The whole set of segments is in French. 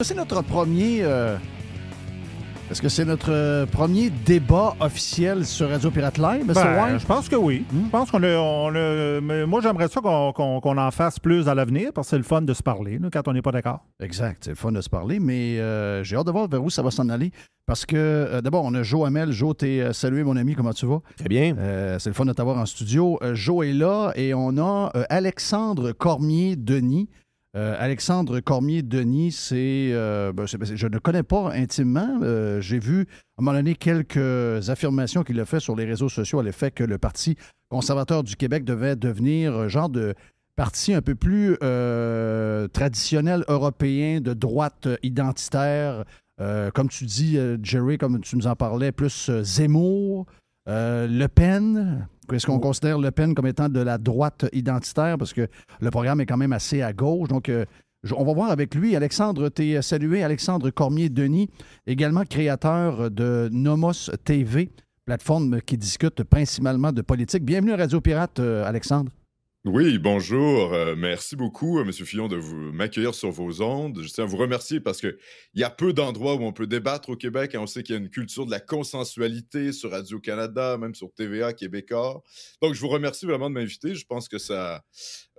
C'est notre premier. euh, Est-ce que c'est notre euh, premier débat officiel sur Radio Pirate Live, Mr. Ben, White? je pense que oui. Hmm? Je pense qu'on a, on a- mais moi, j'aimerais ça qu'on en fasse plus à l'avenir parce que c'est le fun de se parler là, quand on n'est pas d'accord. Exact, c'est le fun de se parler, mais euh, j'ai hâte de voir vers où ça va s'en aller. Parce que, euh, d'abord, on a Joe Hamel. Joe, t'es euh, salué, mon ami, comment tu vas? Très bien. Euh, c'est le fun de t'avoir en studio. Euh, Joe est là et on a euh, Alexandre Cormier-Denis. Euh, Alexandre Cormier-Denis, euh, ben, c'est- je ne connais pas intimement. Euh, J'ai vu à un moment donné quelques affirmations qu'il a fait sur les réseaux sociaux à l'effet que le Parti conservateur du Québec devait devenir un genre de parti un peu plus traditionnel européen de droite identitaire. Comme tu dis, Jerry, comme tu nous en parlais, plus Zemmour, Le Pen. Est-ce qu'on considère Le Pen comme étant de la droite identitaire? Parce que le programme est quand même assez à gauche. Donc, euh, on va voir avec lui. Alexandre, t'es salué. Alexandre Cormier-Denis, également créateur de Nomos TV, plateforme qui discute principalement de politique. Bienvenue à Radio Pirate, euh, Alexandre. Oui, bonjour. Euh, merci beaucoup, euh, M. Fillon, de vous m'accueillir sur vos ondes. Je tiens à vous remercier parce qu'il y a peu d'endroits où on peut débattre au Québec et on sait qu'il y a une culture de la consensualité sur Radio-Canada, même sur TVA québécois. Donc, je vous remercie vraiment de m'inviter. Je pense que ça,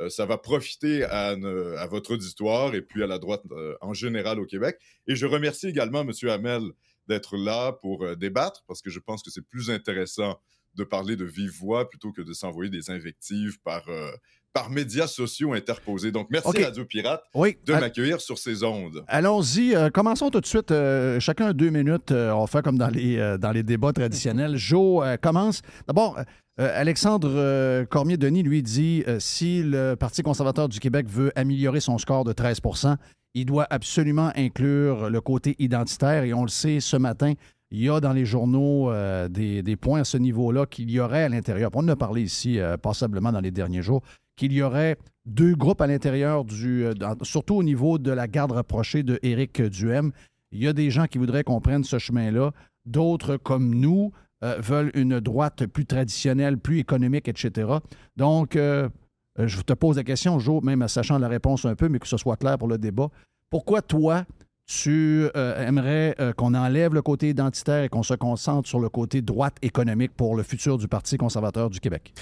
euh, ça va profiter à, à votre auditoire et puis à la droite euh, en général au Québec. Et je remercie également M. Hamel d'être là pour débattre parce que je pense que c'est plus intéressant de parler de vive voix plutôt que de s'envoyer des invectives par, euh, par médias sociaux interposés. Donc, merci. Radio Pirate Oui. de m'accueillir sur ces ondes. Allons-y. euh, commençons tout de suite. euh, chacun deux minutes. on va faire comme dans les, dans les débats traditionnels. Joe commence. D'abord, Alexandre Cormier-Denis, lui, dit si le Parti conservateur du Québec veut améliorer son score de 13 il doit absolument inclure le côté identitaire. Et on le sait, ce matin, il y a dans les journaux euh, des, points à ce niveau-là qu'il y aurait à l'intérieur. On en a parlé ici euh, passablement dans les derniers jours qu'il y aurait deux groupes à l'intérieur du. euh, surtout au niveau de la garde rapprochée de Éric Duhem. Il y a des gens qui voudraient qu'on prenne ce chemin-là. D'autres, comme nous, euh, veulent une droite plus traditionnelle, plus économique, etc. Donc, je te pose la question, Joe, même sachant la réponse un peu, mais que ce soit clair pour le débat. Pourquoi toi, tu euh, aimerais euh, qu'on enlève le côté identitaire et qu'on se concentre sur le côté droite économique pour le futur du Parti conservateur du Québec?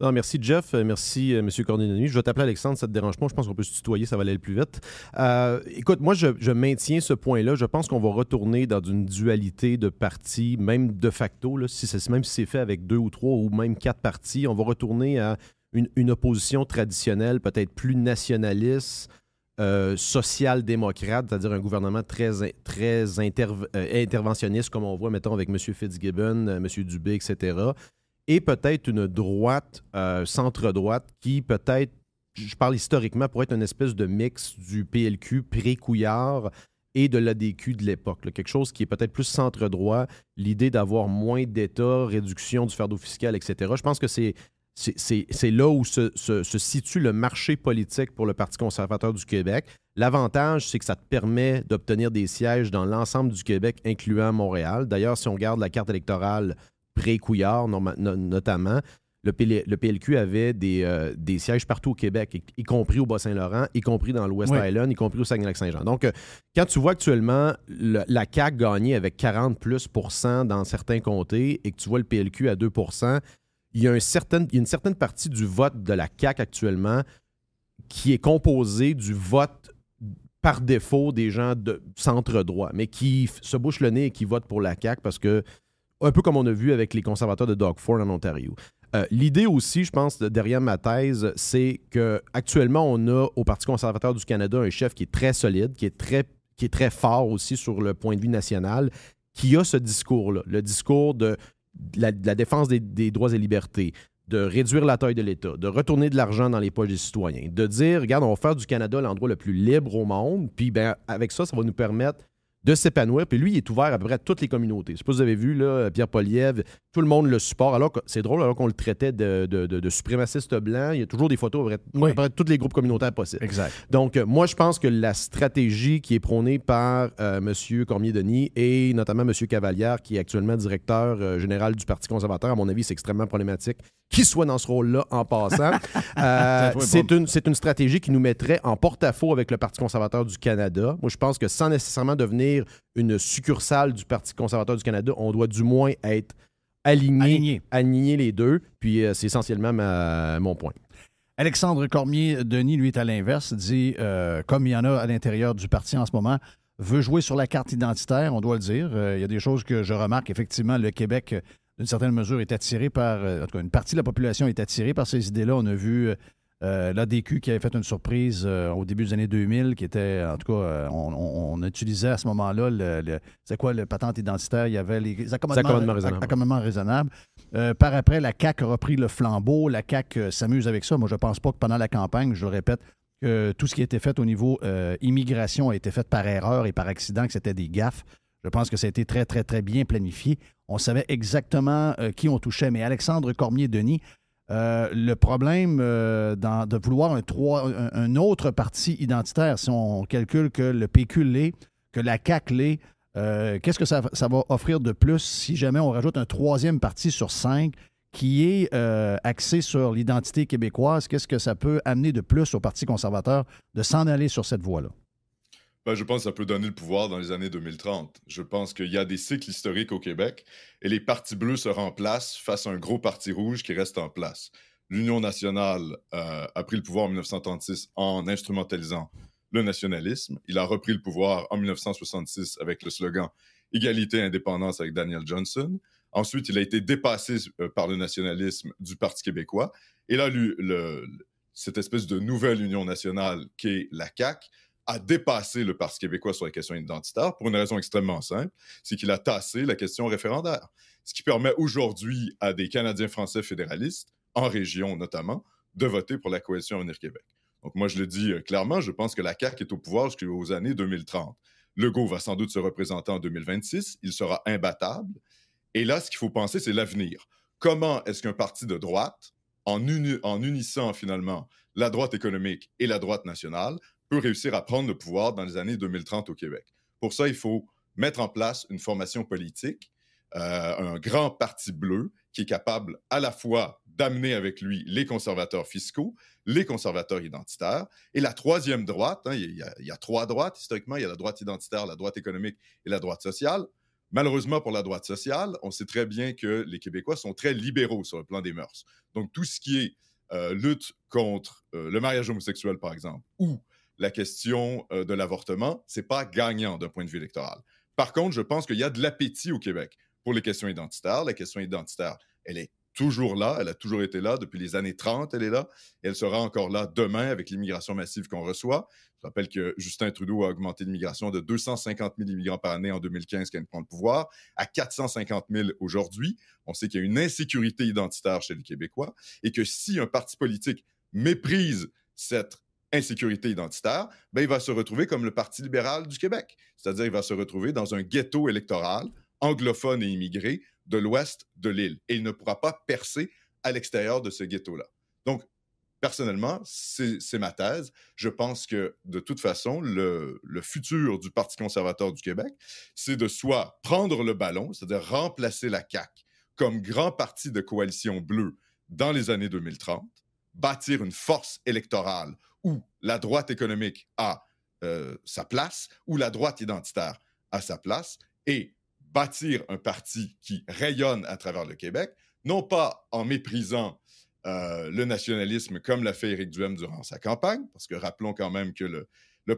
Non, merci Jeff, Euh, merci M. Cornelius. Je vais t'appeler Alexandre, ça te dérange pas? Je pense qu'on peut se tutoyer, ça va aller le plus vite. Écoute, moi, je, maintiens ce point-là. Je pense qu'on va retourner dans une dualité de partis, même de facto, si même si c'est fait avec deux ou trois ou même quatre partis, on va retourner à une opposition traditionnelle, peut-être plus nationaliste, euh, social-démocrate, c'est-à-dire un gouvernement très, euh, interventionniste, comme on voit, mettons, avec M. Fitzgibbon, euh, M. Dubé, etc. Et peut-être une droite, centre-droite, qui peut-être, je parle historiquement, pourrait être une espèce de mix du PLQ pré-Couillard et de l'ADQ de l'époque. Quelque chose qui est peut-être plus centre-droit, l'idée d'avoir moins d'État, réduction du fardeau fiscal, etc. Je pense que c'est c'est- là où se, se- se situe le marché politique pour le Parti conservateur du Québec. L'avantage, c'est que ça te permet d'obtenir des sièges dans l'ensemble du Québec, incluant Montréal. D'ailleurs, si on regarde la carte électorale pré-Couillard, no- notamment, le, PL le PLQ avait des, euh, des sièges partout au Québec, y, y compris au Bas-Saint-Laurent, y compris dans l'Ouest Oui. Island, y compris au Saguenay-Lac-Saint-Jean. Donc, euh, quand tu vois actuellement le- la CAQ gagner avec 40 plus dans certains comtés et que tu vois le PLQ à 2 il y a, une certaine partie du vote de la CAQ actuellement qui est composée du vote par défaut des gens de centre-droit, mais qui se bouchent le nez et qui votent pour la CAQ parce que, un peu comme on a vu avec les conservateurs de Doug Ford en Ontario. Euh, L'idée aussi, je pense, de- derrière ma thèse, c'est qu'actuellement, on a au Parti conservateur du Canada un chef qui est très solide, qui est très, qui est très fort aussi sur le point de vue national, qui a ce discours-là, le discours de la, défense des, des droits et libertés, de réduire la taille de l'État, de retourner de l'argent dans les poches des citoyens, de dire, regarde, on va faire du Canada l'endroit le plus libre au monde, puis ben, avec ça, ça va nous permettre de s'épanouir. Puis lui, il est ouvert à peu près à toutes les communautés. Je sais pas si vous avez vu, là, Pierre Poliev, tout le monde le supporte. Alors que c'est drôle, alors qu'on le traitait de, de, de, suprémaciste blanc, il y a toujours des photos à peu près tous les groupes communautaires possibles. Exact. Donc, euh, moi, je pense que la stratégie qui est prônée par euh, M. Cormier-Denis et notamment M. Cavalière, qui est actuellement directeur euh, général du Parti conservateur, à mon avis, c'est extrêmement problématique qu'il soit dans ce rôle-là en passant. c'est une, une stratégie qui nous mettrait en porte-à-faux avec le Parti conservateur du Canada. Moi, je pense que sans nécessairement devenir une succursale du Parti conservateur du Canada, on doit du moins être aligné, aligné, les deux. Puis c'est essentiellement mon point. Alexandre Cormier-Denis, lui, est à l'inverse, dit, euh, comme il y en a à l'intérieur du parti en ce moment, veut jouer sur la carte identitaire, on doit le dire. Euh, il y a des choses que je remarque. Effectivement, le Québec, d'une certaine mesure, est attiré par, euh, en tout cas, une partie de la population est attirée par ces idées-là. On a vu euh, L'ADQ qui avait fait une surprise euh, au début des années 2000, qui était, en tout cas, euh, on, utilisait à ce moment-là, le, c'est quoi le patente identitaire? Il y avait les accommodements, raisonnables. par après, la CAQ a repris le flambeau. La CAQ s'amuse avec ça. Moi, je ne pense pas que pendant la campagne, je le répète, que tout ce qui a été fait au niveau immigration a été fait par erreur et par accident, que c'était des gaffes. Je pense que ça a été très, très, très bien planifié. On savait exactement qui on touchait. Mais Alexandre Cormier-Denis, euh, le problème euh, de vouloir un, autre parti identitaire, si on calcule que le PQ l'est, que la CAQ l'est, euh, qu'est-ce que ça, va offrir de plus si jamais on rajoute un troisième parti sur cinq qui est axé sur l'identité québécoise? Qu'est-ce que ça peut amener de plus au Parti conservateur de s'en aller sur cette voie-là? Ben, je pense que ça peut donner le pouvoir dans les années 2030. Je pense qu'il y a des cycles historiques au Québec et les partis bleus se remplacent face à un gros parti rouge qui reste en place. L'Union nationale euh, a pris le pouvoir en 1936 en instrumentalisant le nationalisme. Il a repris le pouvoir en 1966 avec le slogan Égalité, indépendance avec Daniel Johnson. Ensuite, il a été dépassé euh, par le nationalisme du Parti québécois. Et là, le, cette espèce de nouvelle union nationale qui est la CAQ a dépassé le Parti québécois sur la question identitaire pour une raison extrêmement simple, c'est qu'il a tassé la question référendaire. Ce qui permet aujourd'hui à des Canadiens français fédéralistes, en région notamment, de voter pour la coalition Avenir Québec. Donc moi, je le dis euh, clairement, je pense que la CAQ est au pouvoir jusqu'aux années 2030. Legault va sans doute se représenter en 2026, il sera imbattable. Et là, ce qu'il faut penser, c'est l'avenir. Comment est-ce qu'un parti de droite, en, en unissant finalement la droite économique et la droite nationale, réussir à prendre le pouvoir dans les années 2030 au Québec. Pour ça, il faut mettre en place une formation politique, euh, un grand parti bleu qui est capable à la fois d'amener avec lui les conservateurs fiscaux, les conservateurs identitaires, et la troisième droite, hein, il, y a, il, y a, trois droites historiquement, il y a la droite identitaire, la droite économique et la droite sociale. Malheureusement pour la droite sociale, on sait très bien que les Québécois sont très libéraux sur le plan des mœurs. Donc tout ce qui est euh, lutte contre euh, le mariage homosexuel, par exemple, ou la question euh, de l'avortement, c'est pas gagnant d'un point de vue électoral. Par contre, je pense qu'il y a de l'appétit au Québec pour les questions identitaires. La question identitaire, elle est toujours là, elle a toujours été là depuis les années 30, elle est là, elle sera encore là demain avec l'immigration massive qu'on reçoit. Je rappelle que Justin Trudeau a augmenté l'immigration de 250 000 immigrants par année en 2015 quand il prend le pouvoir à 450 000 aujourd'hui. On sait qu'il y a une insécurité identitaire chez les Québécois et que si un parti politique méprise cette insécurité identitaire, ben, il va se retrouver comme le Parti libéral du Québec. C'est-à-dire, il va se retrouver dans un ghetto électoral anglophone et immigré de l'ouest de l'île. Et il ne pourra pas percer à l'extérieur de ce ghetto-là. Donc, personnellement, c'est ma thèse. Je pense que, de toute façon, le, le futur du Parti conservateur du Québec, c'est de soit prendre le ballon, c'est-à-dire remplacer la CAQ comme grand parti de coalition bleue dans les années 2030, bâtir une force électorale où la droite économique a euh, sa place, où la droite identitaire a sa place, et bâtir un parti qui rayonne à travers le Québec, non pas en méprisant euh, le nationalisme comme l'a fait Éric Duhem durant sa campagne, parce que rappelons quand même que le,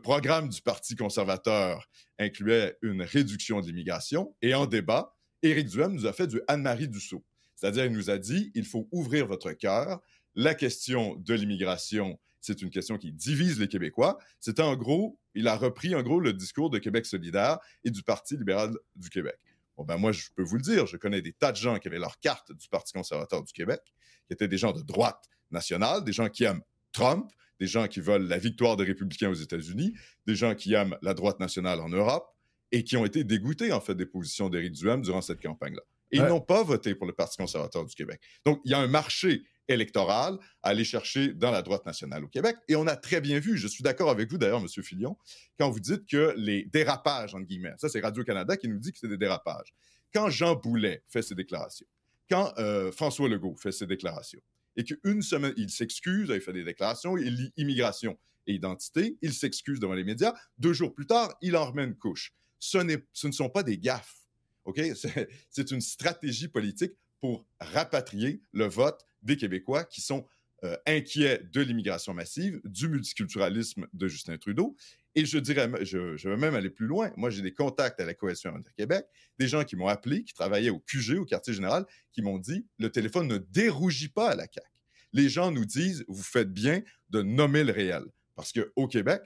programme du Parti conservateur incluait une réduction de l'immigration, et en débat, Éric Duhem nous a fait du Anne-Marie Dussault. C'est-à-dire, il nous a dit, il faut ouvrir votre cœur, la question de l'immigration c'est une question qui divise les Québécois. C'était en gros, il a repris en gros le discours de Québec solidaire et du Parti libéral du Québec. Bon, ben moi, je peux vous le dire, je connais des tas de gens qui avaient leur carte du Parti conservateur du Québec, qui étaient des gens de droite nationale, des gens qui aiment Trump, des gens qui veulent la victoire des républicains aux États-Unis, des gens qui aiment la droite nationale en Europe. et qui ont été dégoûtés, en fait, des positions d'Éric Duhem durant cette campagne-là. Et ils n'ont pas voté pour le Parti conservateur du Québec. Donc, il y a un marché électoral à aller chercher dans la droite nationale au Québec. Et on a très bien vu, je suis d'accord avec vous d'ailleurs, M. Filion, quand vous dites que les dérapages, entre guillemets, ça c'est Radio-Canada qui nous dit que c'est des dérapages. Quand Jean Boulet fait ses déclarations, quand euh, François Legault fait ses déclarations, et qu'une semaine, il s'excuse, il fait des déclarations, il lit immigration et identité, il s'excuse devant les médias, deux jours plus tard, il en remet une couche. Ce, ce ne sont pas des gaffes. OK? C'est une stratégie politique pour rapatrier le vote des Québécois qui sont euh, inquiets de l'immigration massive, du multiculturalisme de Justin Trudeau. Et je dirais, je, vais même aller plus loin. Moi, j'ai des contacts à la Coalition Avenir Québec, des gens qui m'ont appelé, qui travaillaient au QG, au quartier général, qui m'ont dit le téléphone ne dérougit pas à la CAQ. Les gens nous disent vous faites bien de nommer le réel. Parce qu'au Québec,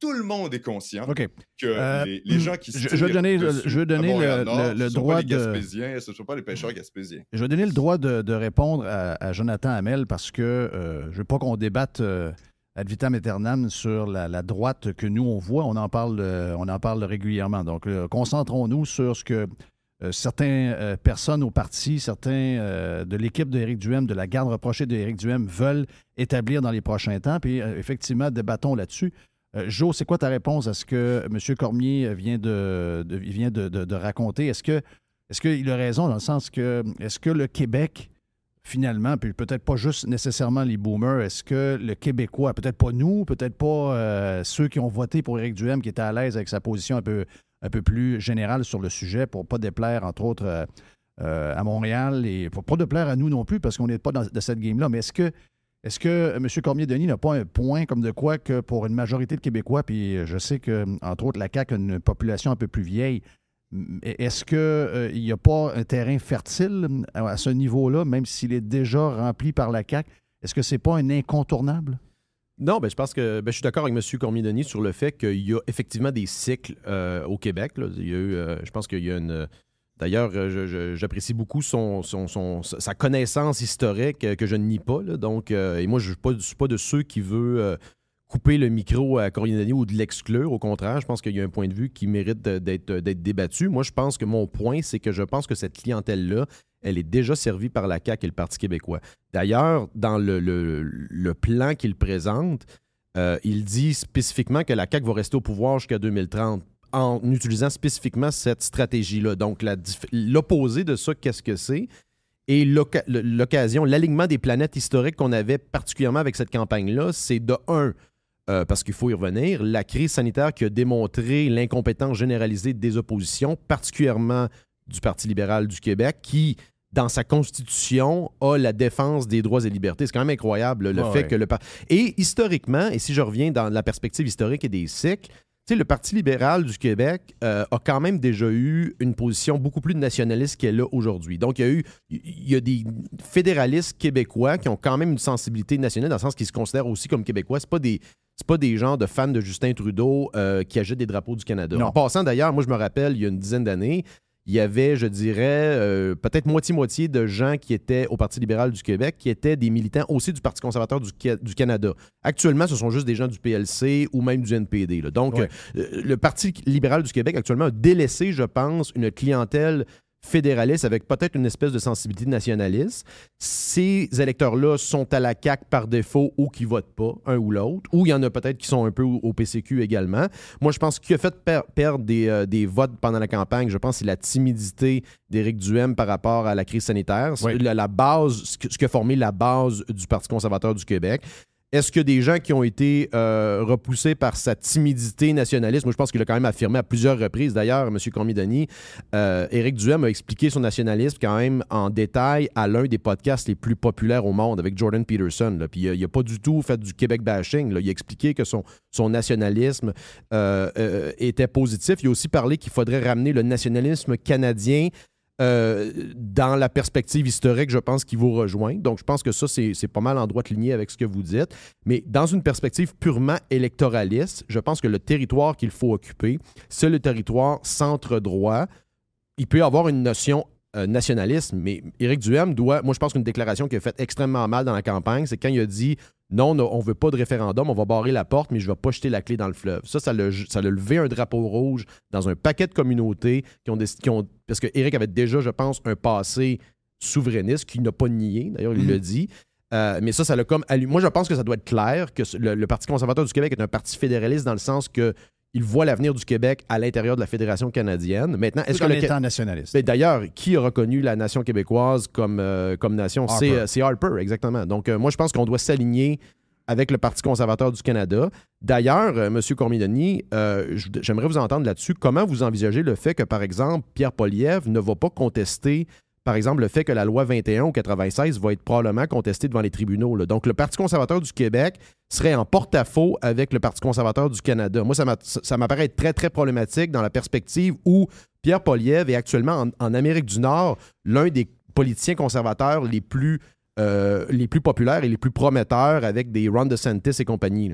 tout le monde est conscient que Euh, les, les gens qui se je- je vais donner le- dessus je vais à donner le- Montréal-Nord, le- le ce sont droit pas les de- Gaspésiens, ce ne sont pas les pêcheurs gaspésiens. Je vais donner le droit de, de répondre à, à Jonathan Hamel parce que euh, je ne veux pas qu'on débatte euh, ad vitam aeternam sur la, la droite que nous, on voit. On en parle, on en parle régulièrement. Donc, concentrons-nous sur ce que certaines personnes au parti, certains de l'équipe d'Éric Duhem, de la garde rapprochée d'Éric Duhem, veulent établir dans les prochains temps. Puis, effectivement, débattons là-dessus. Euh, Joe, c'est quoi ta réponse à ce que M. Cormier vient de, raconter? Est-ce qu'il a raison dans le sens que est-ce que le Québec, finalement, puis peut-être pas juste nécessairement les boomers, est-ce que le Québécois, peut-être pas nous, peut-être pas euh, ceux qui ont voté pour Éric Duhem, qui étaient à l'aise avec sa position un peu, plus générale sur le sujet, pour pas déplaire, entre autres, euh, à Montréal, et pour pas déplaire à nous non plus, parce qu'on n'est pas dans cette game-là, mais est-ce que est-ce que M. Cormier-Denis n'a pas un point comme de quoi que pour une majorité de Québécois, puis je sais que, entre autres, la CAQ a une population un peu plus vieille, est-ce qu'il n'y a pas un terrain fertile à, ce niveau-là, même s'il est déjà rempli par la CAQ? Est-ce que c'est pas un incontournable? Non, ben, je pense que ben, je suis d'accord avec M. Cormier-Denis sur le fait qu'il y a effectivement des cycles euh, au Québec. Il y a eu, euh, je pense qu'il y a une. D'ailleurs, euh, j'apprécie beaucoup sa connaissance historique euh, que je ne nie pas. euh, et moi, je ne suis pas, de ceux qui veulent euh, couper le micro à Cormier-Denis ou de l'exclure. Au contraire, je pense qu'il y a un point de vue qui mérite d'être débattu. Moi, je pense que mon point, c'est que je pense que cette clientèle-là, elle est déjà servie par la CAQ et le Parti québécois. D'ailleurs, dans le, plan qu'il présente, il dit spécifiquement que la CAQ va rester au pouvoir jusqu'à 2030 en utilisant spécifiquement cette stratégie-là. Donc, l'opposé de ça, qu'est-ce que c'est? Et l'occasion, l'alignement des planètes historiques qu'on avait particulièrement avec cette campagne-là, c'est de un, euh, parce qu'il faut y revenir, la crise sanitaire qui a démontré l'incompétence généralisée des oppositions, particulièrement du Parti libéral du Québec, qui, dans sa constitution, a la défense des droits et libertés. C'est quand même incroyable le Ouais, fait ouais. que le Et historiquement, et si je reviens dans la perspective historique et des cycles, sais, le Parti libéral du Québec euh, a quand même déjà eu une position beaucoup plus nationaliste qu'elle a aujourd'hui. Donc, il y a eu il y a des fédéralistes québécois qui ont quand même une sensibilité nationale dans le sens qu'ils se considèrent aussi comme québécois. C'est pas des c'est pas des gens de fans de Justin Trudeau euh, qui agitent des drapeaux du Canada. Non. En passant d'ailleurs, moi je me rappelle il y a une dizaine d'années, il y avait, je dirais, euh, peut-être moitié-moitié de gens qui étaient au Parti libéral du Québec, qui étaient des militants aussi du Parti conservateur du, Ca- du Canada. Actuellement, ce sont juste des gens du PLC ou même du NPD. là. Donc, Ouais. euh, le Parti libéral du Québec actuellement a délaissé, je pense, une clientèle fédéraliste avec peut-être une espèce de sensibilité nationaliste. Ces électeurs-là sont à la CAQ par défaut ou qui votent pas, un ou l'autre, ou il y en a peut-être qui sont un peu au PCQ également. Moi, je pense qu'il a fait per- perdre des, euh, des votes pendant la campagne, je pense, c'est la timidité d'Éric Duhem par rapport à la crise sanitaire. Oui. La, la base, ce que- ce qui a formé la base du Parti conservateur du Québec. Est-ce que des gens qui ont été euh, repoussés par sa timidité nationaliste, moi je pense qu'il a quand même affirmé à plusieurs reprises, d'ailleurs, M. Cormidani, euh, Éric Duhem a expliqué son nationalisme quand même en détail à l'un des podcasts les plus populaires au monde avec Jordan Peterson. Puis euh, il n'a pas du tout fait du Québec bashing. Il a expliqué que son, nationalisme euh, était positif. Il a aussi parlé qu'il faudrait ramener le nationalisme canadien dans la perspective historique, je pense qu'il vous rejoint. Donc, je pense que ça, c'est pas mal en droite lignée avec ce que vous dites. Mais dans une perspective purement électoraliste, je pense que le territoire qu'il faut occuper, c'est le territoire centre-droit. Il peut y avoir une notion euh, nationalisme, mais Éric Duhem doit. Moi, je pense qu'une déclaration qui a fait extrêmement mal dans la campagne, c'est quand il a dit non, on veut pas de référendum, on va barrer la porte, mais je vais pas jeter la clé dans le fleuve. Ça, ça l'a ça l'a levé un drapeau rouge dans un paquet de communautés qui ont, des- qui ont parce que Eric avait déjà, je pense, un passé souverainiste qu'il n'a pas nié. D'ailleurs, il Mhm. le dit. Euh, mais ça, ça l'a comme. Moi, je pense que ça doit être clair que le, le Parti conservateur du Québec est un parti fédéraliste dans le sens que il voit l'avenir du Québec à l'intérieur de la Fédération canadienne. Maintenant, est-ce que le, étant nationaliste. mais D'ailleurs, qui a reconnu la nation québécoise comme, euh, comme nation? C'est Harper. euh, c'est Harper, exactement. Donc, euh, moi, je pense qu'on doit s'aligner avec le Parti conservateur du Canada. D'ailleurs, euh, M. Je- j'aimerais vous entendre là-dessus. Comment vous envisagez le fait que, par exemple, Pierre Poliev ne va pas contester, par exemple, le fait que la loi 21 ou 96 va être probablement contestée devant les tribunaux? Donc, le Parti conservateur du Québec serait en porte-à-faux avec le Parti conservateur du Canada. Moi, ça m'a- ça m'apparaît très, très problématique dans la perspective où Pierre Poliev est actuellement en, Amérique du Nord l'un des politiciens conservateurs les plus, euh, les plus populaires et les plus prometteurs avec des Ron DeSantis et compagnie.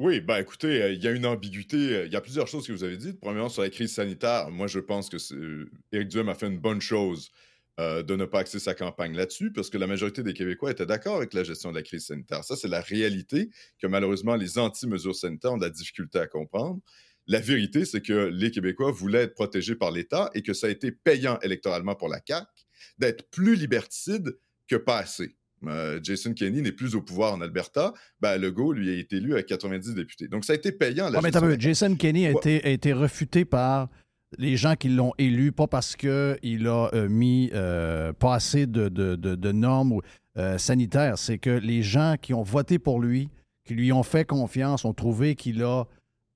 Oui, ben écoutez, euh, il y a une ambiguïté. euh, Il y a plusieurs choses que vous avez dites. Premièrement, sur la crise sanitaire, moi, je pense que euh, Éric Duhem a fait une bonne chose de ne pas axer sa campagne là-dessus, parce que la majorité des Québécois étaient d'accord avec la gestion de la crise sanitaire. Ça, c'est la réalité que malheureusement, les anti-mesures sanitaires ont de la difficulté à comprendre. La vérité, c'est que les Québécois voulaient être protégés par l'État et que ça a été payant électoralement pour la CAQ d'être plus liberticide que pas assez. Euh, Jason Kenney n'est plus au pouvoir en Alberta. Ben, Legault, lui, a été élu à 90 députés. Donc, ça a été payant. La Ouais, mais Jason Kenney a, Ouais. été, a été refuté par les gens qui l'ont élu, pas parce qu'il a euh, mis euh, pas assez de, de- de- de normes euh, sanitaires. C'est que les gens qui ont voté pour lui, qui lui ont fait confiance, ont trouvé qu'il a,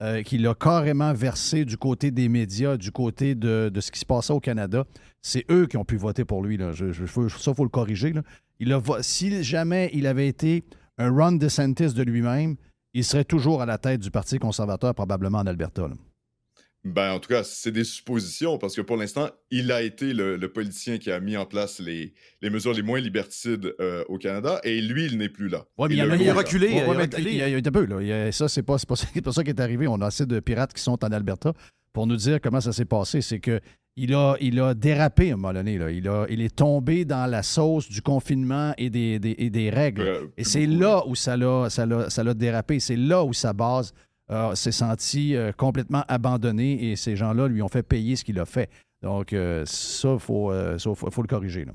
euh, qu'il a carrément versé du côté des médias, du côté de, de ce qui se passait au Canada. C'est eux qui ont pu voter pour lui. Là. Je, je- faut- ça, il faut le corriger. là. Il a, si jamais il avait été un Ron DeSantis de lui-même, il serait toujours à la tête du Parti conservateur, probablement en Alberta. là. Ben, en tout cas, c'est des suppositions parce que pour l'instant, il a été le, le politicien qui a mis en place les, les mesures les moins liberticides euh, au Canada et lui, il n'est plus là. Ouais, mais il a- il a reculé. Il y a, il y a un peu, là. Il y a- ça, c'est pas, c'est pas, c'est pas ça qui est arrivé. On a assez de pirates qui sont en Alberta pour nous dire comment ça s'est passé. C'est que il a, il a dérapé à un moment donné. Là. Il, a, il est tombé dans la sauce du confinement et des, des- et des règles. Euh, Et c'est là où ça l'a, ça l'a, ça l'a dérapé. C'est là où sa base euh, s'est sentie euh, complètement abandonnée et ces gens-là lui ont fait payer ce qu'il a fait. Donc, euh, ça, il faut, faut, faut le corriger. là.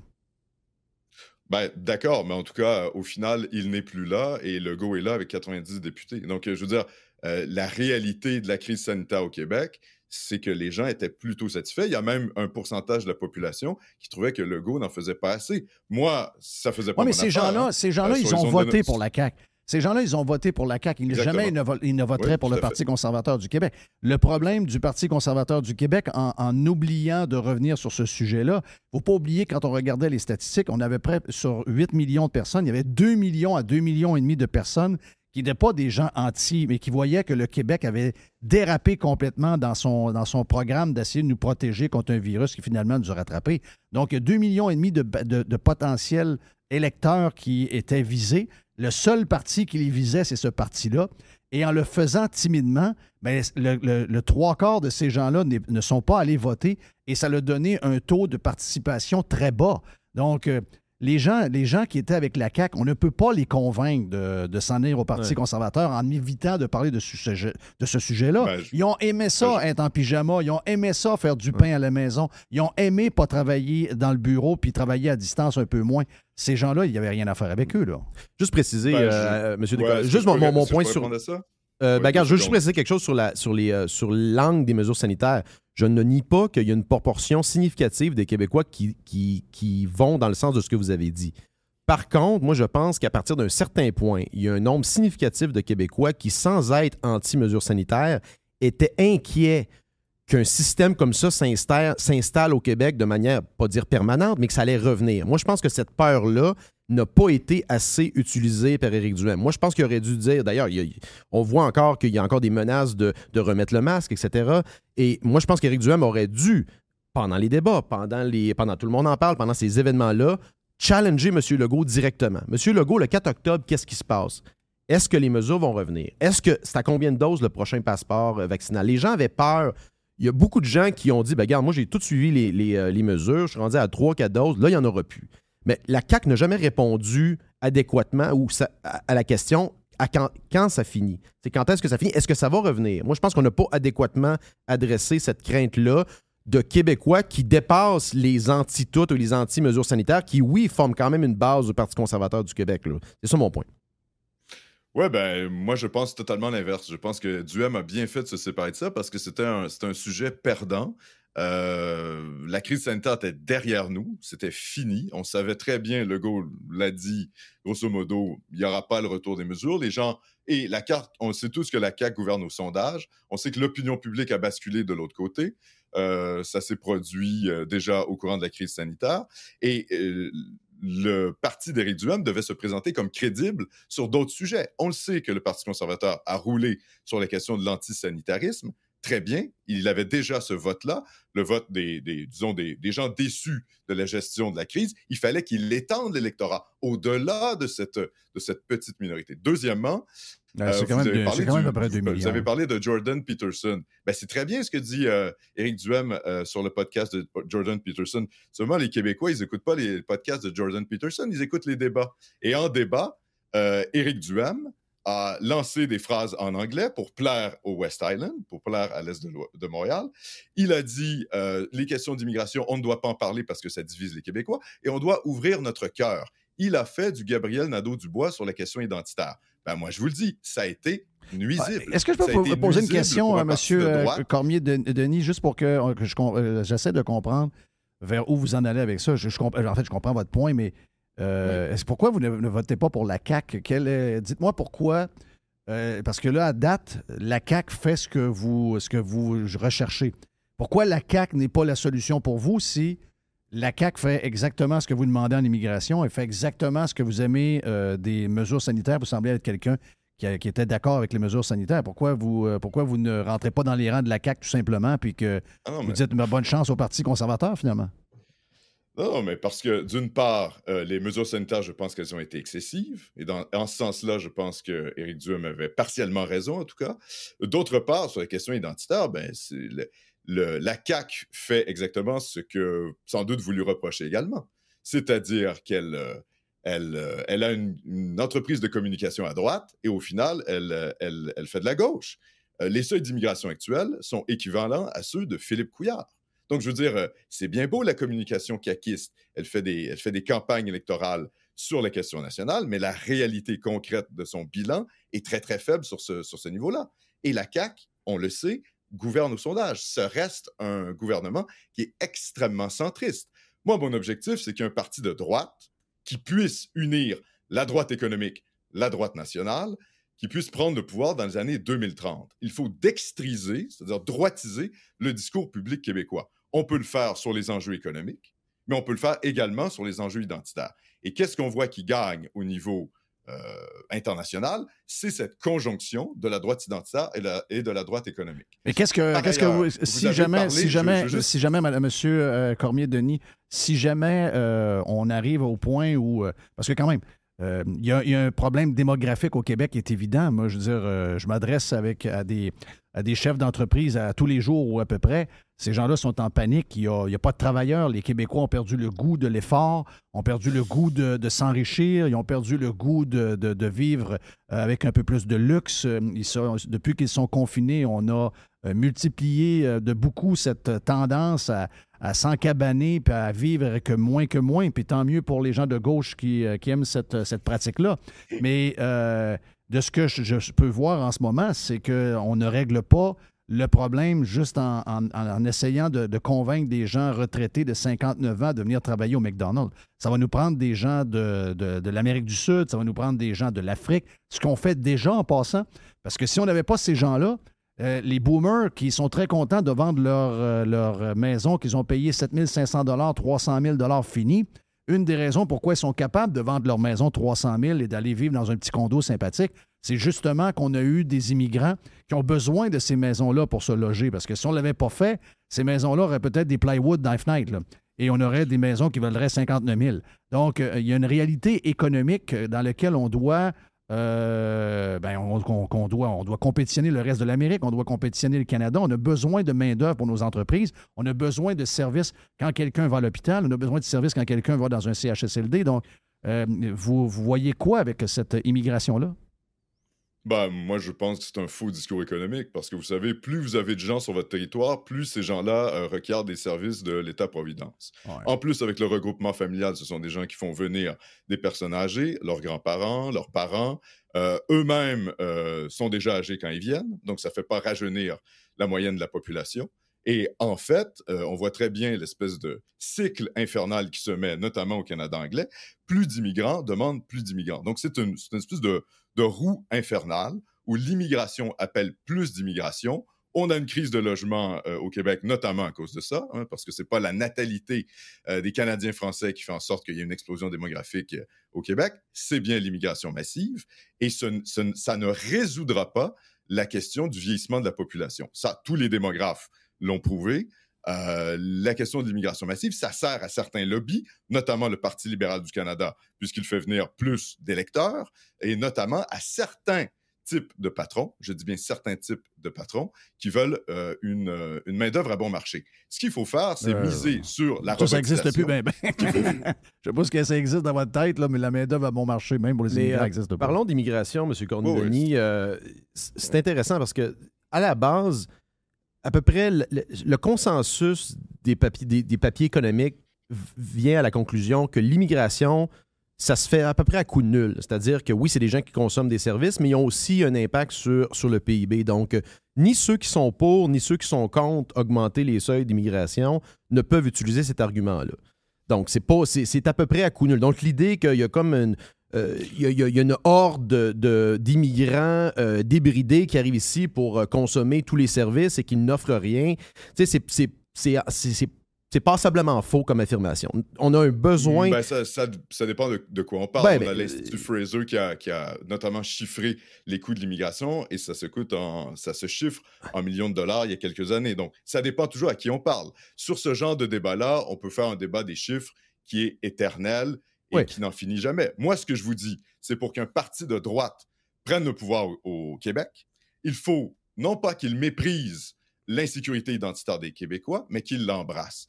Ben, d'accord, mais en tout cas, au final, il n'est plus là et Legault est là avec 90 députés. Donc, euh, je veux dire, euh, la réalité de la crise sanitaire au Québec, c'est que les gens étaient plutôt satisfaits. Il y a même un pourcentage de la population qui trouvait que Legault n'en faisait pas assez. Moi, ça faisait pas Oui, mais mon ces gens-là, hein. ces gens-là, Euh, ils sur les ont de voté pour la CAQ. Ces gens-là, ils ont voté pour la CAQ. Ils, Exactement. jamais ils ne, vo- ils ne voteraient Oui, pour le Parti conservateur du Québec. Le problème du Parti conservateur du Québec, en, en oubliant de revenir sur ce sujet-là, il ne faut pas oublier, quand on regardait les statistiques, on avait près sur 8 millions de personnes, il y avait 2 millions à 2 millions et demi de personnes qui n'étaient pas des gens anti, mais qui voyaient que le Québec avait dérapé complètement dans son, dans son programme d'essayer de nous protéger contre un virus qui finalement nous a rattrapés. Donc, 2 millions et demi de, de, de potentiels électeurs qui étaient visés. Le seul parti qui les visait, c'est ce parti-là. Et en le faisant timidement, ben, le, trois quarts de ces gens-là ne sont pas allés voter et ça a donné un taux de participation très bas. Donc, euh, les gens, les gens qui étaient avec la CAQ, on ne peut pas les convaincre de, de s'en aller au Parti Ouais. conservateur en évitant de parler de, ce sujet- de ce sujet-là. Ben, je- Ils ont aimé ça, ben, je- être en pyjama. Ils ont aimé ça, faire du pain à la maison. Ils ont aimé pas travailler dans le bureau puis travailler à distance un peu moins. Ces gens-là, il n'y avait rien à faire avec eux. Là. Juste préciser, Ben, je- euh, Ouais, que juste je mon, point je sur. Euh, Oui, ben, regarde, je veux juste préciser quelque chose sur, la, sur, les, euh, sur l'angle des mesures sanitaires. Je ne nie pas qu'il y a une proportion significative des Québécois qui, qui, vont dans le sens de ce que vous avez dit. Par contre, moi, je pense qu'à partir d'un certain point, il y a un nombre significatif de Québécois qui, sans être anti-mesures sanitaires, étaient inquiets qu'un système comme ça s'installe au Québec de manière, pas dire permanente, mais que ça allait revenir. Moi, je pense que cette peur-là n'a pas été assez utilisée par Éric Duhem. Moi, je pense qu'il aurait dû dire, d'ailleurs, on voit encore qu'il y a encore des menaces de, de remettre le masque, etc. Et moi, je pense qu'Éric Duhem aurait dû, pendant les débats, pendant, les, pendant tout le monde en parle, pendant ces événements-là, challenger M. Legault directement. M. Legault, le 4 octobre, qu'est-ce qui se passe? Est-ce que les mesures vont revenir? Est-ce que c'est à combien de doses le prochain passeport euh, vaccinal? Les gens avaient peur. Il y a beaucoup de gens qui ont dit, ben, regarde, moi, j'ai tout suivi les, les, euh, les mesures. Je suis rendu à 3-4 doses. Là, il n'y en aura plus. Mais la CAQ n'a jamais répondu adéquatement à, la question à quand, ça finit. C'est quand est-ce que ça finit? Est-ce que ça va revenir? Moi, je pense qu'on n'a pas adéquatement adressé cette crainte-là de Québécois qui dépassent les anti-toutes ou les anti-mesures sanitaires qui, oui, forment quand même une base du Parti conservateur du Québec. C'est ça mon point. Oui, ben, moi, je pense totalement l'inverse. Je pense que Duhem a bien fait de se séparer de ça parce que c'était un, sujet perdant. Euh, la crise sanitaire était derrière nous, c'était fini. On savait très bien, Legault l'a dit, grosso modo, il n'y aura pas le retour des mesures. Les gens, et la carte, on sait tous que la CAQ gouverne au sondage. On sait que l'opinion publique a basculé de l'autre côté. Euh, ça s'est produit euh, déjà au courant de la crise sanitaire. Et le parti d'Éric Duhem devait se présenter comme crédible sur d'autres sujets. On le sait que le Parti conservateur a roulé sur la question de l'antisanitarisme, très bien. Il avait déjà ce vote-là, le vote des, disons, des, gens déçus de la gestion de la crise. Il fallait qu'il étende l'électorat au-delà de cette, de cette petite minorité. Deuxièmement, euh, c'est quand, même, à peu près 2 millions. Vous avez parlé de Jordan Peterson. Ben, c'est très bien ce que dit euh, Éric Duhem euh, sur le podcast de Jordan Peterson. Seulement, les Québécois, ils n'écoutent pas les podcasts de Jordan Peterson, ils écoutent les débats. Et en débat, Éric Duhem a lancé des phrases en anglais pour plaire au West Island, pour plaire à l'est de, Montréal. Il a dit les questions d'immigration, on ne doit pas en parler parce que ça divise les Québécois et on doit ouvrir notre cœur. Il a fait du Gabriel Nadeau-Dubois sur la question identitaire. Ben moi, je vous le dis, ça a été nuisible. Est-ce que je peux vous poser une question à M. Euh, Cormier-Denis, juste pour que, euh, euh, j'essaie de comprendre vers où vous en allez avec ça? en fait, je comprends votre point, mais est-ce pourquoi vous ne, votez pas pour la CAQ? Dites-moi pourquoi. parce que là, à date, la CAQ fait ce que vous, ce que vous recherchez. Pourquoi la CAQ n'est pas la solution pour vous si la CAQ fait exactement ce que vous demandez en immigration. Elle fait exactement ce que vous aimez euh, des mesures sanitaires? Vous semblez être quelqu'un qui, était d'accord avec les mesures sanitaires. Pourquoi vous, euh, pourquoi vous ne rentrez pas dans les rangs de la CAQ tout simplement, puis que ah vous dites bonne chance au Parti conservateur finalement? Non, mais parce que d'une part, euh, les mesures sanitaires, je pense qu'elles ont été excessives. Et dans, en ce sens-là, je pense que Éric Duhem avait partiellement raison, en tout cas. D'autre part, sur la question identitaire, ben, la CAQ fait exactement ce que sans doute vous lui reprochez également. C'est-à-dire qu'elle euh, euh, elle, a une, entreprise de communication à droite et au final, elle, euh, elle, fait de la gauche. les seuils d'immigration actuels sont équivalents à ceux de Philippe Couillard. Donc, je veux dire, c'est bien beau la communication caquiste. Elle fait, des, elle fait des campagnes électorales sur les questions nationales, mais la réalité concrète de son bilan est très, très faible sur ce, sur ce niveau-là. Et la CAQ, on le sait, gouverne au sondage. Ce reste un gouvernement qui est extrêmement centriste. Moi, mon objectif, c'est qu'il y ait un parti de droite qui puisse unir la droite économique, la droite nationale, qui puisse prendre le pouvoir dans les années 2030. Il faut dextriser, c'est-à-dire droitiser le discours public québécois. On peut le faire sur les enjeux économiques, mais on peut le faire également sur les enjeux identitaires. Et qu'est-ce qu'on voit qui gagne au niveau euh, internationale, c'est cette conjonction de la droite identitaire et, de la droite économique. Mais qu'est-ce que, qu'est-ce que vous, si jamais, si jamais, si jamais, Monsieur euh, Cormier Denis, si jamais euh, on arrive au point où, parce que quand même, il y, a un problème démographique au Québec qui est évident. Moi, je veux dire, je m'adresse avec à des, à des chefs d'entreprise à tous les jours ou à peu près. Ces gens-là sont en panique. Il n'y a, pas de travailleurs. Les Québécois ont perdu le goût de l'effort, ont perdu le goût de, s'enrichir, ils ont perdu le goût de, vivre euh, avec un peu plus de luxe. depuis qu'ils sont confinés, on a euh, multiplié euh, de beaucoup cette tendance à, s'encabaner et à vivre avec moins que moins. Puis tant mieux pour les gens de gauche qui, aiment cette pratique-là. Mais de ce que je, peux voir en ce moment, c'est qu'on ne règle pas le problème juste en, essayant de, convaincre des gens retraités de 59 ans de venir travailler au McDonald's. Ça va nous prendre des gens de, l'Amérique du Sud, ça va nous prendre des gens de l'Afrique, ce qu'on fait déjà en passant. Parce que si on n'avait pas ces gens-là, euh, les boomers qui sont très contents de vendre leur, euh, maison qu'ils ont payé 7500 300 000 finis, une des raisons pourquoi ils sont capables de vendre leur maison 300 000 et d'aller vivre dans un petit condo sympathique, c'est justement qu'on a eu des immigrants qui ont besoin de ces maisons-là pour se loger. Parce que si on ne l'avait pas fait, ces maisons-là auraient peut-être des plywood knife night. et on aurait des maisons qui valeraient 59 000. Donc, euh, il y a une réalité économique dans laquelle on doit euh, ben, on, doit, on doit compétitionner le reste de l'Amérique, on doit compétitionner le Canada. On a besoin de main-d'œuvre pour nos entreprises. On a besoin de services quand quelqu'un va à l'hôpital. On a besoin de services quand quelqu'un va dans un CHSLD. Donc, euh, vous, vous voyez quoi avec cette immigration-là? Ben, moi, je pense que c'est un faux discours économique parce que vous savez, plus vous avez de gens sur votre territoire, plus ces gens-là euh, requièrent des services de l'État-providence. Ouais. En plus, avec le regroupement familial, ce sont des gens qui font venir des personnes âgées, leurs grands-parents, leurs parents. euh, Eux-mêmes euh, sont déjà âgés quand ils viennent, donc ça ne fait pas rajeunir la moyenne de la population. Et en fait, euh, on voit très bien l'espèce de cycle infernal qui se met, notamment au Canada anglais. Plus d'immigrants demandent plus d'immigrants. Donc, c'est une, espèce de, roue infernale où l'immigration appelle plus d'immigration. On a une crise de logement euh, au Québec, notamment à cause de ça, hein, parce que c'est pas la natalité euh, des Canadiens français qui fait en sorte qu'il y ait une explosion démographique au Québec, c'est bien l'immigration massive, et ce- ce- ça ne résoudra pas la question du vieillissement de la population. Ça, tous les démographes l'ont prouvé. Euh, la question de l'immigration massive, ça sert à certains lobbies, notamment le Parti libéral du Canada, puisqu'il fait venir plus d'électeurs, et notamment à certains types de patrons, je dis bien certains types de patrons, qui veulent euh, une, euh, une main-d'œuvre à bon marché. Ce qu'il faut faire, c'est Euh, miser sur la Ça, ça n'existe plus, ben, ben. Je sais pas ce que ça existe dans votre tête, là, mais la main-d'œuvre à bon marché, même pour les Mais, immigrants, euh, n'existe pas. Parlons d'immigration, M. Cornidoni. oui. Euh, c- c'est intéressant parce que, à la base, à peu près le, consensus des papiers, économiques vient à la conclusion que l'immigration, ça se fait à peu près à coup nul. C'est-à-dire que oui, c'est des gens qui consomment des services, mais ils ont aussi un impact sur, le PIB. Donc, euh, ni ceux qui sont pour, ni ceux qui sont contre augmenter les seuils d'immigration ne peuvent utiliser cet argument-là. Donc, c'est pas, c'est à peu près à coup nul. Donc, l'idée qu'il y a comme une, euh, il y, a- il y a- il y a une horde de- de- d'immigrants euh, débridés qui arrivent ici pour euh, consommer tous les services et qui n'offrent rien. C'est- passablement faux comme affirmation. On a un besoin. Ben, ça, ça- ça dépend de, de quoi on parle. Ben, on ben, a l'Institut Fraser qui a, qui a notamment chiffré les coûts de l'immigration et ça se, coûte en, ça se chiffre en millions de dollars il y a quelques années. Donc, ça dépend toujours à qui on parle. Sur ce genre de débat-là, on peut faire un débat des chiffres qui est éternel et Oui. qui n'en finit jamais. Moi, ce que je vous dis, c'est pour qu'un parti de droite prenne le pouvoir au, au Québec, il faut non pas qu'il méprise l'insécurité identitaire des Québécois, mais qu'il l'embrasse.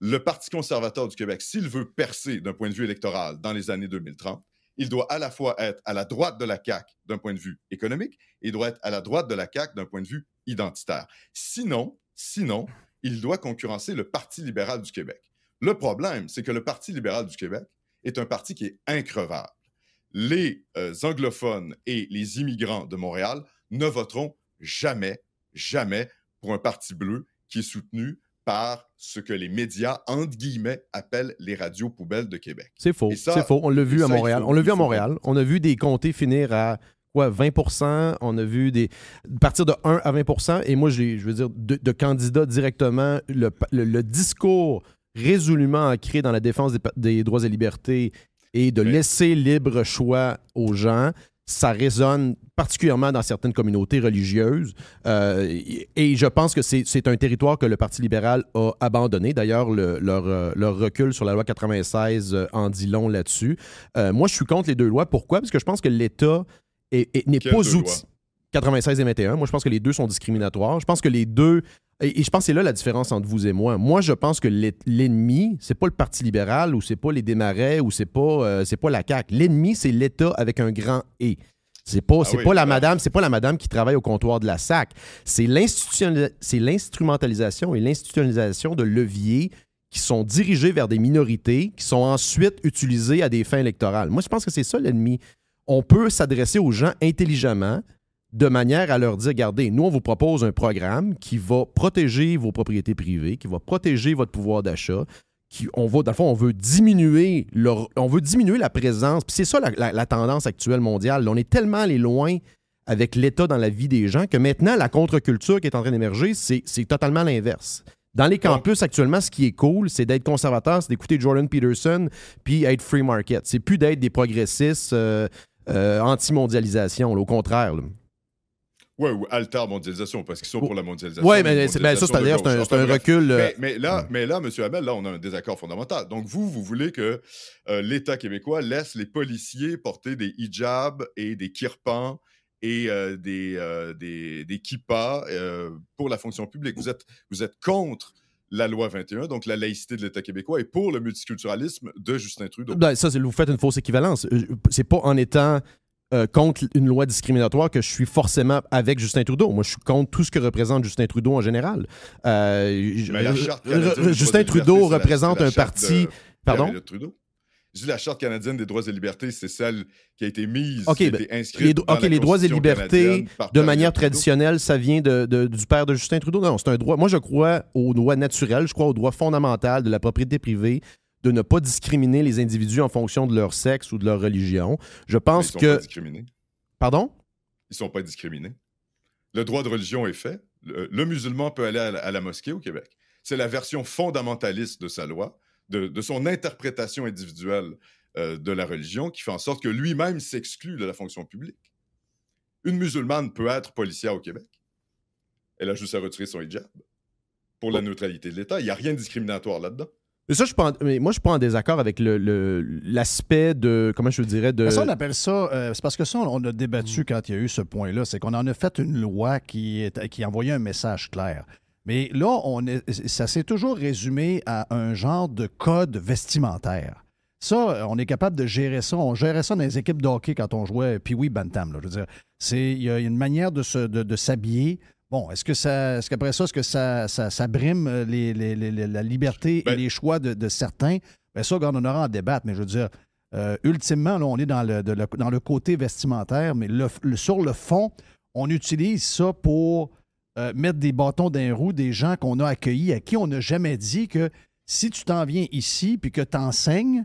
Le Parti conservateur du Québec, s'il veut percer d'un point de vue électoral dans les années 2030, il doit à la fois être à la droite de la CAQ d'un point de vue économique et il doit être à la droite de la CAQ d'un point de vue identitaire. Sinon, sinon, il doit concurrencer le Parti libéral du Québec. Le problème, c'est que le Parti libéral du Québec est un parti qui est increvable. Les euh, anglophones et les immigrants de Montréal ne voteront jamais, jamais pour un parti bleu qui est soutenu par ce que les médias, entre guillemets, appellent les radios poubelles de Québec. C'est faux. C'est faux. On l'a vu à Montréal. on l'a vu à Montréal. On a vu des comtés finir à quoi, 20 On a vu des. partir de 1 à 20% Et moi, je, veux dire, de, de candidats directement, le, le- le discours résolument ancré dans la défense des, droits et libertés et de laisser libre choix aux gens, ça résonne particulièrement dans certaines communautés religieuses. Euh, et je pense que c'est un territoire que le Parti libéral a abandonné. D'ailleurs, le- leur, euh, leur recul sur la loi 96 euh, en dit long là-dessus. Euh, moi, je suis contre les deux lois. Pourquoi? Parce que je pense que l'État est- est- n'est pas outil. Lois? 96 et 21. Moi, je pense que les deux sont discriminatoires. Je pense que les deux. Et, et je pense que c'est là la différence entre vous et moi. Moi, je pense que l'ennemi, c'est pas le Parti libéral ou c'est pas les Desmarais ou c'est pas, euh, c'est pas la CAQ. L'ennemi, c'est l'État avec un grand E. C'est pas, oui, pas la madame, c'est pas la madame qui travaille au comptoir de la SAC. C'est l'instrumentalisation et l'institutionnalisation de leviers qui sont dirigés vers des minorités, qui sont ensuite utilisés à des fins électorales. Moi, je pense que c'est ça l'ennemi. On peut s'adresser aux gens intelligemment de manière à leur dire, regardez, nous, on vous propose un programme qui va protéger vos propriétés privées, qui va protéger votre pouvoir d'achat, qui, on va, dans le fond, on veut diminuer, leur, on veut diminuer la présence. Puis c'est ça la, la- la tendance actuelle mondiale. On est tellement allé loin avec l'État dans la vie des gens que maintenant, la contre-culture qui est en train d'émerger, c'est c'est totalement l'inverse. Dans les campus, actuellement, ce qui est cool, c'est d'être conservateur, c'est d'écouter Jordan Peterson, puis être free market. C'est plus d'être des progressistes euh, euh, anti-mondialisation, là, au contraire. là. Ouais, ou alter mondialisation, parce qu'ils sont pour la mondialisation. Oui, mais, ça, c'est d'ailleurs, c'est un, c'est un recul. euh, Mais, mais là, mais là, M. Hamel, là, on a un désaccord fondamental. Donc, vous, vous voulez que euh, l'État québécois laisse les policiers porter des hijabs et des kirpans et euh, des, des, des kippas pour la fonction publique. Vous êtes, vous êtes contre la loi 21, donc la laïcité de l'État québécois, et pour le multiculturalisme de Justin Trudeau. Ben, ça, vous faites une fausse équivalence. C'est pas en étant euh, contre une loi discriminatoire que je suis forcément avec Justin Trudeau. Moi, je suis contre tout ce que représente Justin Trudeau en général. Euh, je- euh, droits Justin Trudeau représente la un parti. de Pardon? Je dis la Charte canadienne des droits et libertés, c'est celle qui a été mise, OK, qui a ben, été inscrite Les, dans la les droits et libertés, de manière traditionnelle, ça vient de, de- du père de Justin Trudeau. Non, c'est un droit. Moi, je crois au droit naturel, je crois au droit fondamental de la propriété privée, de ne pas discriminer les individus en fonction de leur sexe ou de leur religion. Je pense Ils sont que. pas discriminés. Pardon? Ils ne sont pas discriminés. Le droit de religion est fait. Le, le musulman peut aller à la, à la mosquée au Québec. C'est la version fondamentaliste de sa loi, de, de son interprétation individuelle euh, de la religion, qui fait en sorte que lui-même s'exclut de la fonction publique. Une musulmane peut être policière au Québec. Elle a juste à retirer son hijab pour la neutralité de l'État. Il n'y a rien de discriminatoire là-dedans. Mais ça, je suis pas en- mais moi, je suis pas en désaccord avec le- le- l'aspect de. Comment je dirais de. Ça, on appelle ça. euh, c'est parce que ça, on a débattu Mm. quand il y a eu ce point-là. C'est qu'on en a fait une loi qui, est, qui envoyait un message clair. Mais là, on est, ça s'est toujours résumé à un genre de code vestimentaire. Ça, on est capable de gérer ça. On gérait ça dans les équipes de hockey quand on jouait Pee-Wee Bantam. là. Je veux dire, c'est, il y a une manière de, se, de, de s'habiller. Bon, est-ce que ça, est-ce qu'après ça, est-ce que ça, ça, ça brime euh, les, les- les- les- la liberté et Ben- les choix de, de certains? Bien, ça, on aura à en débattre, mais je veux dire, euh, ultimement, là, on est dans le, de le- dans le côté vestimentaire, mais le- le- sur le fond, on utilise ça pour euh, mettre des bâtons dans les roues des gens qu'on a accueillis, à qui on n'a jamais dit que si tu t'en viens ici puis que tu enseignes,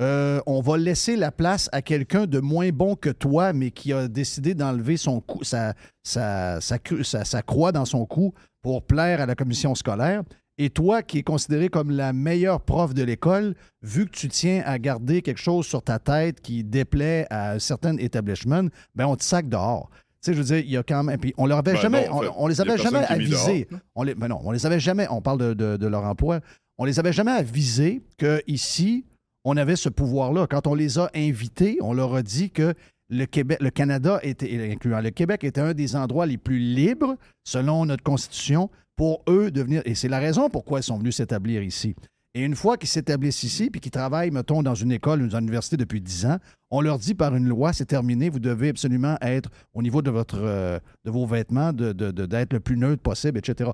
euh, on va laisser la place à quelqu'un de moins bon que toi, mais qui a décidé d'enlever son cou, sa, sa, sa cru- sa- sa croix dans son cou pour plaire à la commission scolaire. Et toi, qui es considéré comme la meilleure prof de l'école, vu que tu tiens à garder quelque chose sur ta tête qui déplaît à un certain établissement, ben on te sac dehors. Tu sais, je veux dire, il y a quand même. Puis on leur avait Ben jamais. non, on- fait, on, les avait jamais avisés. On les, ben non, on les avait jamais. On parle de, de- de leur emploi. On les avait jamais avisés que ici, on avait ce pouvoir-là. Quand on les a invités, on leur a dit que le Canada était, incluant le Québec, était un des endroits les plus libres, selon notre Constitution, pour eux de venir. Et c'est la raison pourquoi ils sont venus s'établir ici. Et une fois qu'ils s'établissent ici, puis qu'ils travaillent, mettons, dans une école ou une université depuis 10 ans, on leur dit par une loi, c'est terminé, vous devez absolument être, au niveau de, euh, vos vêtements, de- de- de- d'être le plus neutre possible, etc.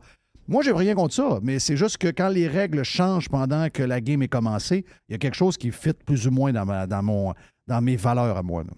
Moi, j'ai rien contre ça, mais c'est juste que quand les règles changent pendant que la game est commencée, il y a quelque chose qui fit plus ou moins dans, ma- dans, mon, dans mes valeurs à moi. là.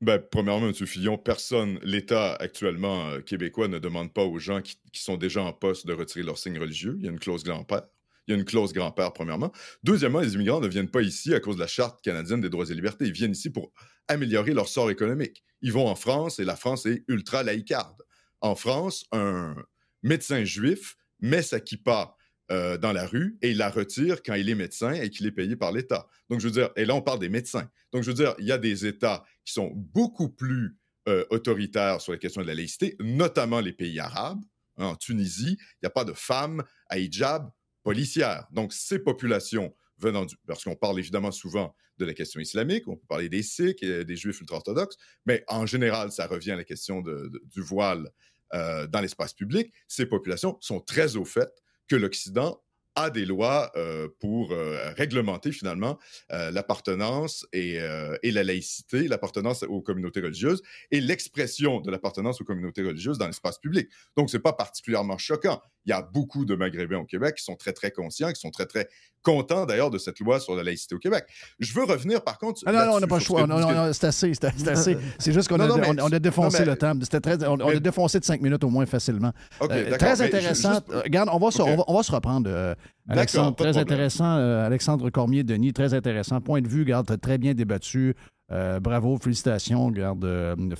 Ben, premièrement, M. Fillon, personne, l'État actuellement euh, québécois ne demande pas aux gens qui, qui sont déjà en poste de retirer leur signe religieux. Il y a une clause grand-père. Il y a une clause grand-père, premièrement. Deuxièmement, les immigrants ne viennent pas ici à cause de la Charte canadienne des droits et libertés. Ils viennent ici pour améliorer leur sort économique. Ils vont en France et la France est ultra laïcarde. En France, un médecin juif met sa kippa dans la rue et il la retire quand il est médecin et qu'il est payé par l'État. Donc, je veux dire, et là, on parle des médecins. Donc, je veux dire, il y a des États qui sont beaucoup plus euh, autoritaires sur la question de la laïcité, notamment les pays arabes. Hein, en Tunisie, il n'y a pas de femmes à hijab policière. Donc, ces populations venant du... Parce qu'on parle évidemment souvent de la question islamique, on peut parler des Sikhs et des Juifs ultra-orthodoxes, mais en général, ça revient à la question de- du voile euh, dans l'espace public. Ces populations sont très au fait que l'Occident a des lois euh, pour euh, réglementer finalement l'appartenance et, et la laïcité, l'appartenance aux communautés religieuses et l'expression de l'appartenance aux communautés religieuses dans l'espace public. Donc, c'est pas particulièrement choquant. Il y a beaucoup de Maghrébins au Québec qui sont très, très conscients, qui sont très, très contents d'ailleurs de cette loi sur la laïcité au Québec. Je veux revenir par contre. Ah non, non, on n'a pas le choix. Non, non, c'est assez. C'est assez. C'est juste qu'on a, on, on a défoncé mais- le temps. C'était très, on, on a défoncé de cinq minutes au moins facilement. Euh, très intéressant. juste- Euh, Regarde, on va, se, OK. on, va, on va se reprendre, euh, Alexandre. Très intéressant. euh, Alexandre Cormier-Denis, très intéressant. Point de vue, garde, très bien débattu. Euh, bravo, félicitations, garde,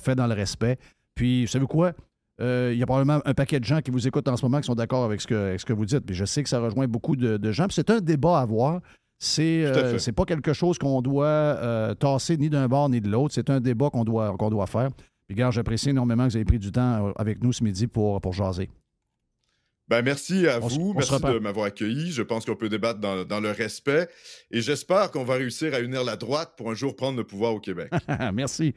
fait dans le respect. Puis, vous savez quoi? Euh, il y a probablement un paquet de gens qui vous écoutent en ce moment qui sont d'accord avec ce que, vous dites. Mais je sais que ça rejoint beaucoup de, gens. C'est un débat à avoir. C'est euh, pas quelque chose qu'on doit euh, tasser ni d'un bord ni de l'autre. C'est un débat qu'on doit, faire. Puis, gars, j'apprécie énormément que vous ayez pris du temps euh, avec nous ce midi pour, jaser. Ben, merci à vous. Merci de m'avoir accueilli. Je pense qu'on peut débattre dans, dans, le respect. Et j'espère qu'on va réussir à unir la droite pour un jour prendre le pouvoir au Québec. merci.